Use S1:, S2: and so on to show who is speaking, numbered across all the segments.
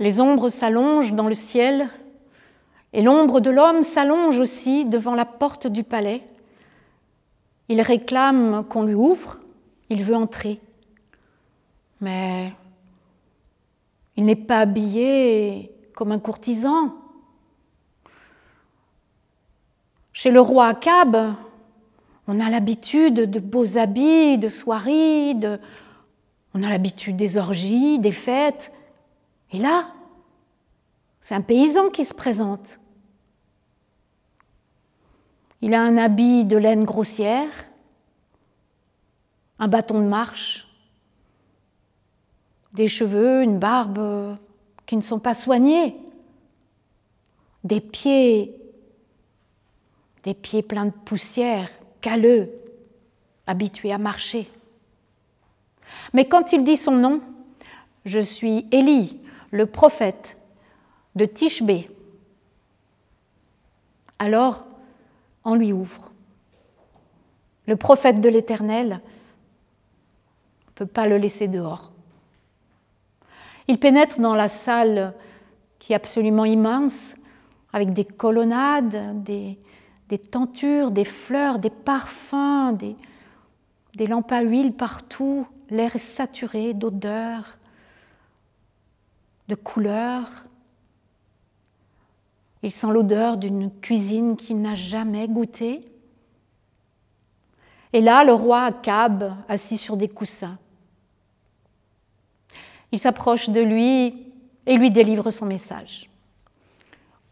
S1: Les ombres s'allongent dans le ciel, et l'ombre de l'homme s'allonge aussi devant la porte du palais. Il réclame qu'on lui ouvre, il veut entrer. Mais il n'est pas habillé comme un courtisan. Chez le roi Akab, on a l'habitude de beaux habits, de soirées, on a l'habitude des orgies, des fêtes. Et là, c'est un paysan qui se présente. Il a un habit de laine grossière, un bâton de marche, des cheveux, une barbe qui ne sont pas soignés, des pieds, des pieds pleins de poussière, calleux, habitués à marcher. Mais quand il dit son nom, je suis Élie, le prophète de Tishbé, alors on lui ouvre. Le prophète de l'Éternel ne peut pas le laisser dehors. Il pénètre dans la salle qui est absolument immense, avec des colonnades, des, tentures, des fleurs, des parfums, des, des lampes à huile partout. L'air est saturé d'odeurs, de couleurs. Il sent l'odeur d'une cuisine qu'il n'a jamais goûtée. Et là, le roi Akab, assis sur des coussins. Il s'approche de lui et lui délivre son message.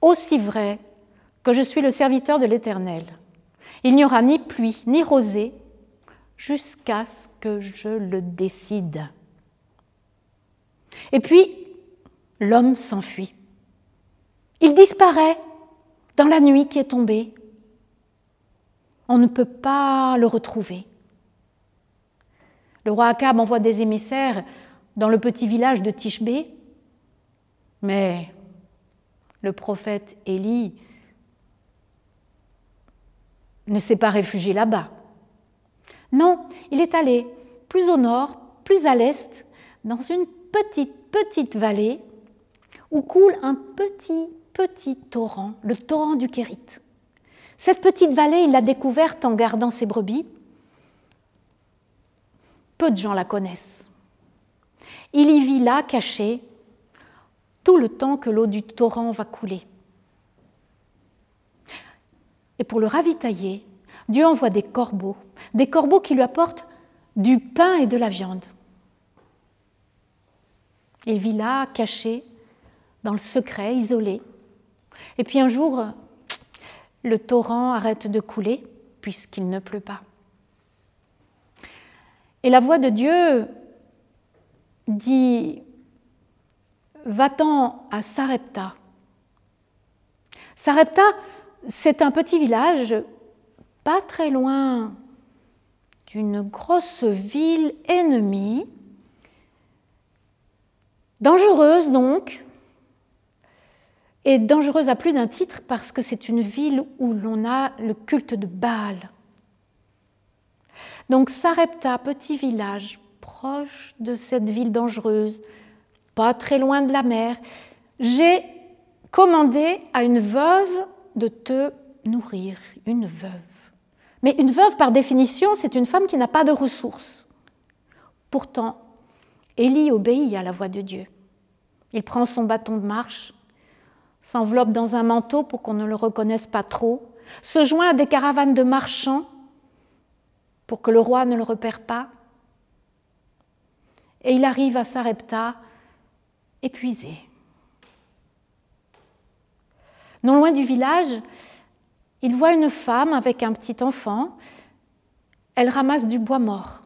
S1: Aussi vrai que je suis le serviteur de l'Éternel, il n'y aura ni pluie ni rosée jusqu'à ce que je le décide. Et puis, l'homme s'enfuit. Il disparaît dans la nuit qui est tombée. On ne peut pas le retrouver. Le roi Akab envoie des émissaires dans le petit village de Tishbé, mais le prophète Élie ne s'est pas réfugié là-bas. Non, il est allé plus au nord, plus à l'est, dans une petite, petite vallée où coule un petit, petit torrent, le torrent du Kérit. Cette petite vallée, il l'a découverte en gardant ses brebis. Peu de gens la connaissent. Il y vit là, caché, tout le temps que l'eau du torrent va couler. Et pour le ravitailler, Dieu envoie des corbeaux, des corbeaux qui lui apportent du pain et de la viande. Il vit là, caché, dans le secret, isolé. Et puis un jour, le torrent arrête de couler puisqu'il ne pleut pas. Et la voix de Dieu dit Va-t'en à Sarepta. Sarepta, c'est un petit village pas très loin d'une grosse ville ennemie, dangereuse donc, et dangereuse à plus d'un titre parce que c'est une ville où l'on a le culte de Baal. Donc Sarepta, petit village proche de cette ville dangereuse, pas très loin de la mer, j'ai commandé à une veuve de te nourrir, une veuve. Mais une veuve, par définition, c'est une femme qui n'a pas de ressources. Pourtant, Élie obéit à la voix de Dieu. Il prend son bâton de marche, s'enveloppe dans un manteau pour qu'on ne le reconnaisse pas trop, se joint à des caravanes de marchands pour que le roi ne le repère pas, et il arrive à Sarepta épuisé. Non loin du village, il voit une femme avec un petit enfant. Elle ramasse du bois mort.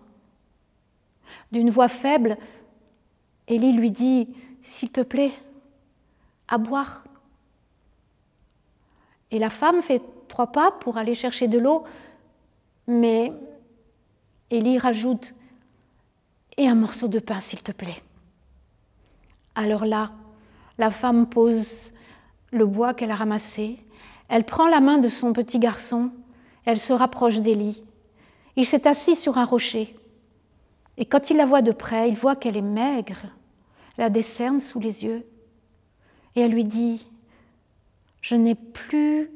S1: D'une voix faible, Élie lui dit S'il te plaît, à boire. Et la femme fait trois pas pour aller chercher de l'eau, mais Élie rajoute Et un morceau de pain, s'il te plaît. Alors là, la femme pose le bois qu'elle a ramassé, elle prend la main de son petit garçon, elle se rapproche d'Élie. Il s'est assis sur un rocher, et quand il la voit de près, il voit qu'elle est maigre, elle a des cernes sous les yeux, Et elle lui dit, je n'ai plus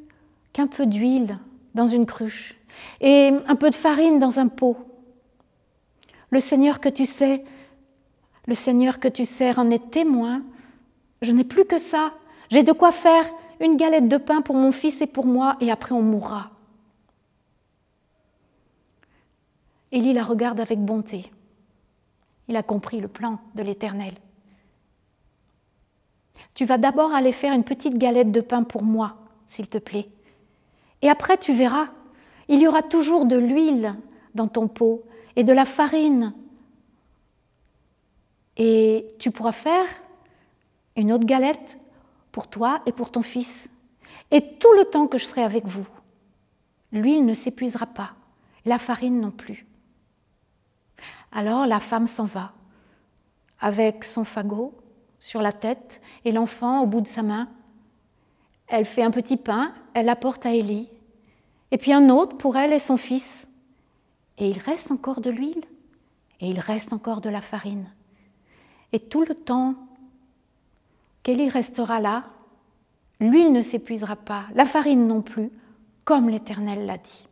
S1: qu'un peu d'huile dans une cruche et un peu de farine dans un pot. Le Seigneur que tu sais, le Seigneur que tu sers en est témoin. Je n'ai plus que ça. J'ai de quoi faire une galette de pain pour mon fils et pour moi, et après on mourra. Élie la regarde avec bonté. Il a compris le plan de l'Éternel. Tu vas d'abord aller faire une petite galette de pain pour moi, s'il te plaît. Et après, tu verras, il y aura toujours de l'huile dans ton pot et de la farine. Et tu pourras faire une autre galette pour toi et pour ton fils. Et tout le temps que je serai avec vous, l'huile ne s'épuisera pas, la farine non plus. Alors la femme s'en va, avec son fagot, sur la tête et l'enfant au bout de sa main. Elle fait un petit pain, elle apporte à Élie, et puis un autre pour elle et son fils. Et il reste encore de l'huile, et il reste encore de la farine. Et tout le temps qu'Élie restera là, l'huile ne s'épuisera pas, la farine non plus, comme l'Éternel l'a dit.